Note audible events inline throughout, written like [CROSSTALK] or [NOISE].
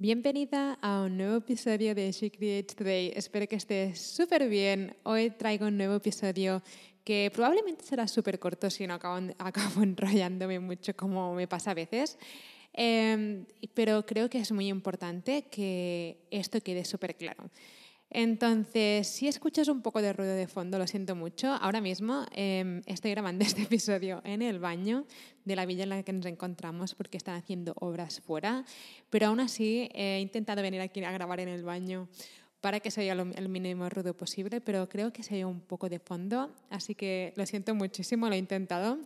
Bienvenida a un nuevo episodio de She Creates Today. Espero que estés súper bien. Hoy traigo un nuevo episodio que probablemente será súper corto si no acabo, [LAUGHS] enrollándome mucho como me pasa a veces. Eh, pero creo que es muy importante que esto quede súper claro. Entonces, si escuchas un poco de ruido de fondo, lo siento mucho. Ahora mismo eh, estoy grabando [LAUGHS] este episodio en el baño de la villa en la que nos encontramos porque están haciendo obras fuera, pero aún así he intentado venir aquí a grabar en el baño para que se oiga el mínimo ruido posible, pero creo que se oye un poco de fondo, así que lo siento muchísimo, lo he intentado.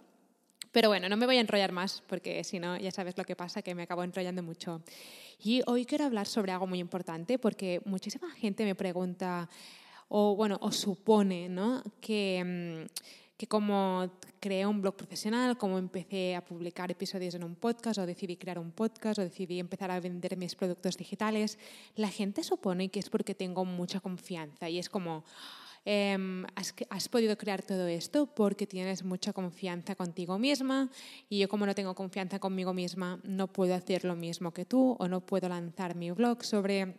Pero bueno, no me voy a enrollar más porque si no, ya sabes lo que pasa, que me acabo enrollando mucho. Y hoy quiero hablar sobre algo muy importante porque muchísima gente me pregunta o, bueno, o supone ¿no? que, mm, que como creé un blog profesional, como empecé a publicar episodios en un podcast o decidí crear un podcast o decidí empezar a vender mis productos digitales, la gente supone que es porque tengo mucha confianza y es como eh, has, has, podido crear todo esto porque tienes mucha confianza contigo misma y yo como no tengo confianza conmigo misma no puedo hacer lo mismo que tú o no puedo lanzar mi blog sobre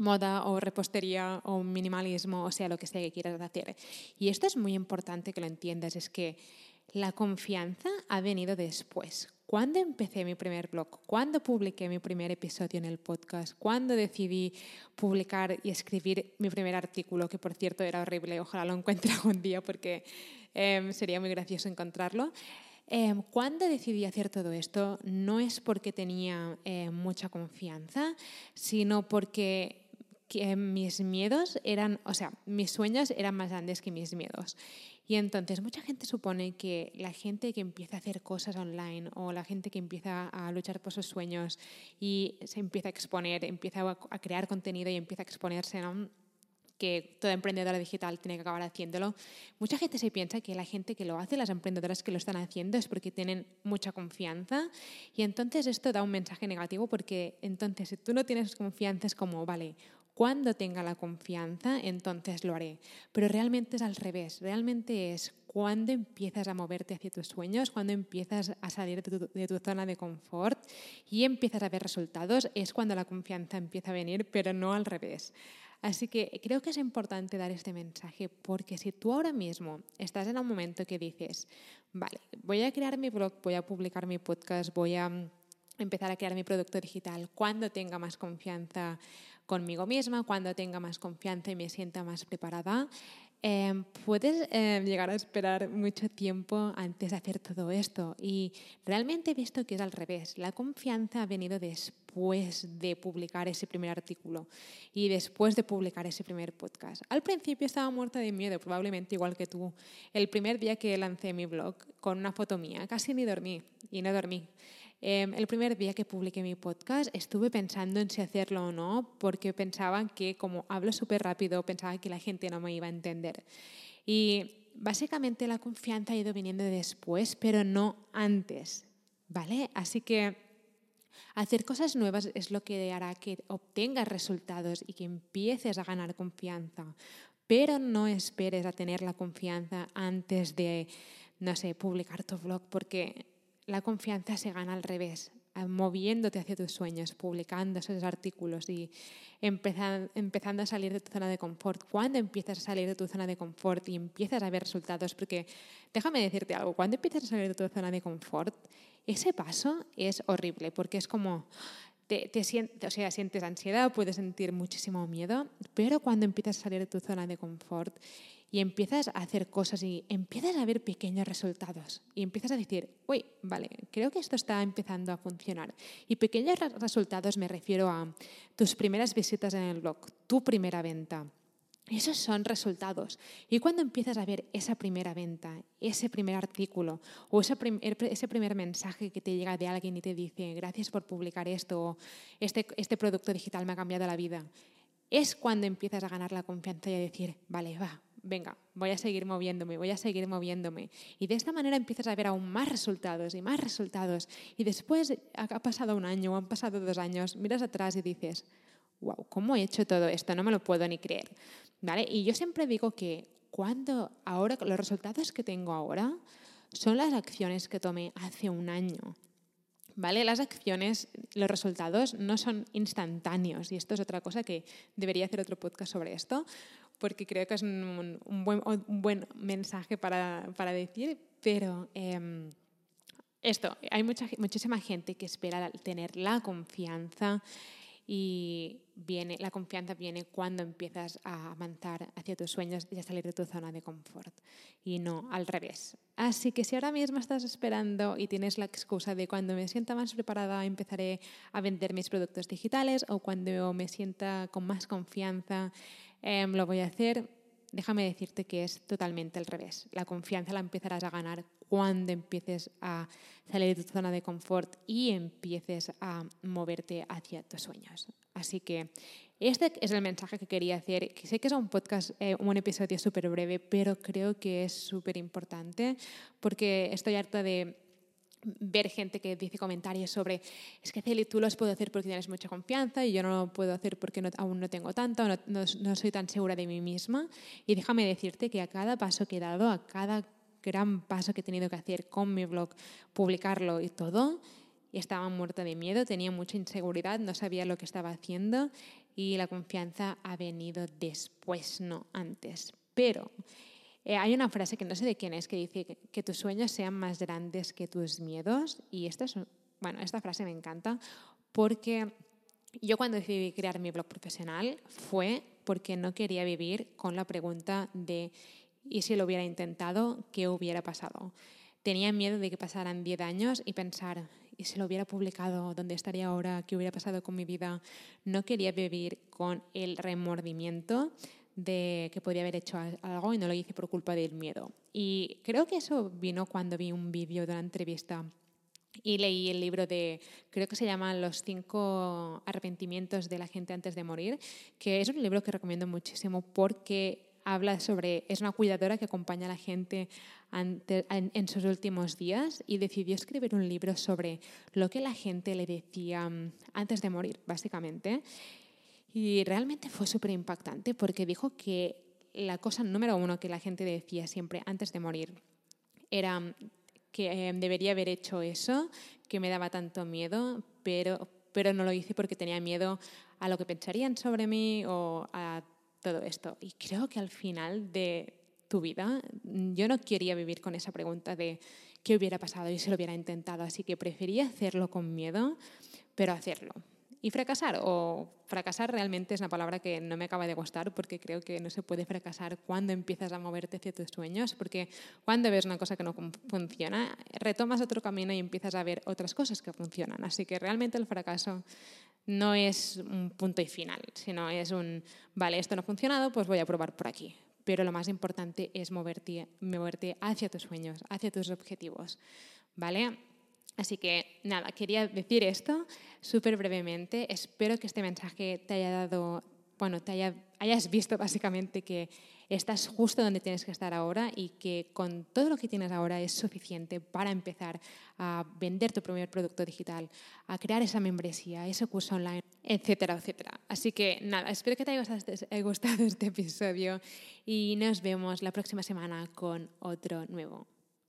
moda o repostería o minimalismo, o sea, lo que sea que quieras hacer. Y esto es muy importante que lo entiendas, es que la confianza ha venido después. ¿Cuándo empecé mi primer blog? ¿Cuándo publiqué mi primer episodio en el podcast? ¿Cuándo decidí publicar y escribir mi primer artículo? Que por cierto era horrible, ojalá lo encuentre [LAUGHS] algún día porque eh, sería muy gracioso encontrarlo. Eh, cuando decidí hacer todo esto no es porque tenía eh, mucha confianza, sino porque que mis miedos eran, o sea, mis sueños eran más grandes que mis miedos. Y entonces mucha gente supone que la gente que empieza a hacer cosas online o la gente que empieza a luchar por sus sueños y se empieza a exponer, empieza a crear contenido y empieza a exponerse, ¿no? que toda emprendedora digital tiene que acabar haciéndolo. Mucha gente se piensa que la gente que lo hace, las emprendedoras que lo están haciendo, es porque tienen mucha confianza y entonces esto da un mensaje negativo porque entonces si tú no tienes confianza es como, vale, cuando tenga la confianza, entonces lo haré. Pero realmente es al revés, realmente es cuando empiezas a moverte hacia tus sueños, cuando empiezas a salir de tu, zona de confort y empiezas a ver resultados, es cuando la confianza empieza a venir, pero no al revés. Así que creo que es importante dar este mensaje porque si tú ahora mismo estás en un momento que dices, vale, voy a crear mi blog, voy a publicar mi podcast, voy a empezar a crear mi producto digital, cuando tenga más confianza conmigo misma, cuando tenga más confianza y me sienta más preparada, eh, puedes eh, llegar a esperar mucho tiempo antes de hacer todo esto. Y realmente he visto que es al revés. La confianza ha venido después de publicar ese primer artículo y después de publicar ese primer podcast. Al principio estaba muerta de miedo, probablemente igual que tú. El primer día que lancé mi blog con una foto mía, casi ni dormí y no dormí. Eh, el primer día que publiqué mi podcast estuve pensando en si hacerlo o no, porque pensaba que como hablo súper rápido, pensaba que la gente no me iba a entender. Y básicamente la confianza ha ido viniendo después, pero no antes, ¿vale? Así que hacer cosas nuevas es lo que hará que obtengas resultados y que empieces a ganar confianza, pero no esperes a tener la confianza antes de, no sé, publicar tu blog, porque la confianza se gana al revés, moviéndote hacia tus sueños, publicando esos artículos y empezando a salir de tu zona de confort. Cuando empiezas a salir de tu zona de confort y empiezas a ver resultados, porque déjame decirte algo, cuando empiezas a salir de tu zona de confort, ese paso es horrible, porque es como te, te sientes, o sea, sientes ansiedad, puedes sentir muchísimo miedo, pero cuando empiezas a salir de tu zona de confort y empiezas a hacer cosas y empiezas a ver pequeños resultados y empiezas a decir, uy, vale, creo que esto está empezando a funcionar. Y pequeños resultados me refiero a tus primeras visitas en el blog, tu primera venta, Esos son resultados. Y cuando empiezas a ver esa primera venta, ese primer artículo o ese primer, mensaje que te llega de alguien y te dice, gracias por publicar esto, o este, este producto digital me ha cambiado la vida, es cuando empiezas a ganar la confianza y a decir, vale, va, venga, voy a seguir moviéndome, voy a seguir moviéndome. Y de esta manera empiezas a ver aún más resultados y más resultados. Y después ha pasado un año han pasado dos años, miras atrás y dices, wow, ¿cómo he hecho todo esto? No me lo puedo ni creer. ¿Vale? Y yo siempre digo que cuando ahora, los resultados que tengo ahora son las acciones que tomé hace un año. ¿Vale? Las acciones, los resultados no son instantáneos y esto es otra cosa que debería hacer otro podcast sobre esto porque creo que es un, buen, un buen, mensaje para, para decir, pero em, esto, hay mucha, muchísima gente que espera tener la confianza y viene, la confianza viene cuando empiezas a avanzar hacia tus sueños y a salir de tu zona de confort y no al revés. Así que si ahora mismo estás esperando y tienes la excusa de cuando me sienta más preparada empezaré a vender mis productos digitales o cuando me sienta con más confianza em, lo voy a hacer, déjame decirte que es totalmente al revés. La confianza la empezarás a ganar cuando empieces a salir de tu zona de confort y empieces a moverte hacia tus sueños. Así que este es el mensaje que quería hacer. Sé que es un podcast, eh, un episodio súper breve, pero creo que es súper importante porque estoy harta de ver gente que dice comentarios sobre es que Celi, tú los puedo hacer porque tienes mucha confianza y yo no lo puedo hacer porque aún no tengo tanto, no, no, soy tan segura de mí misma. Y déjame decirte que a cada paso que he dado, a cada gran paso que he tenido que hacer con mi blog, publicarlo y todo, estaba muerta de miedo, tenía mucha inseguridad, no sabía lo que estaba haciendo y la confianza ha venido después, no antes. Pero eh, hay una frase que no sé de quién es que dice que, tus sueños sean más grandes que tus miedos y esta, es, bueno, esta frase me encanta porque yo cuando decidí crear mi blog profesional fue porque no quería vivir con la pregunta de y si lo hubiera intentado, ¿qué hubiera pasado? Tenía miedo de que pasaran 10 años y pensar, ¿y si lo hubiera publicado? ¿Dónde estaría ahora? ¿Qué hubiera pasado con mi vida? No quería vivir con el remordimiento de que podía haber hecho algo y no lo hice por culpa del miedo. Y creo que eso vino cuando vi un vídeo de una entrevista y leí el libro de, creo que se llama Los cinco arrepentimientos de la gente antes de morir, que es un libro que recomiendo muchísimo porque habla sobre, es una cuidadora que acompaña a la gente en, sus últimos días y decidió escribir un libro sobre lo que la gente le decía mm, antes de morir, básicamente. Y realmente fue súper impactante porque dijo que la cosa número uno que la gente decía siempre antes de morir era mm, que em, debería haber hecho eso, que me daba tanto miedo, pero, pero no lo hice porque tenía miedo a lo que pensarían sobre mí o a todo esto. Y creo que al final de tu vida, yo no quería vivir con esa pregunta de qué hubiera pasado y si lo hubiera intentado, así que prefería hacerlo con miedo, pero hacerlo. Y fracasar, o fracasar realmente es una palabra que no me acaba de gustar porque creo que no se puede fracasar cuando empiezas a moverte hacia tus sueños, porque cuando ves una cosa que no funciona, retomas otro camino y empiezas a ver otras cosas que funcionan. Así que realmente el fracaso no es un punto y final, sino es un, vale, esto no ha funcionado, pues voy a probar por aquí. Pero lo más importante es moverte, moverte hacia tus sueños, hacia tus objetivos. ¿Vale? Así que nada, quería decir esto súper brevemente. Espero que este mensaje te haya dado, bueno, te haya, hayas visto básicamente que estás justo donde tienes que estar ahora y que con todo lo que tienes ahora es suficiente para empezar a vender tu primer producto digital, a crear esa membresía, ese curso online, etcétera, etcétera. Así que nada, espero que te haya gustado este episodio y nos vemos la próxima semana con otro nuevo.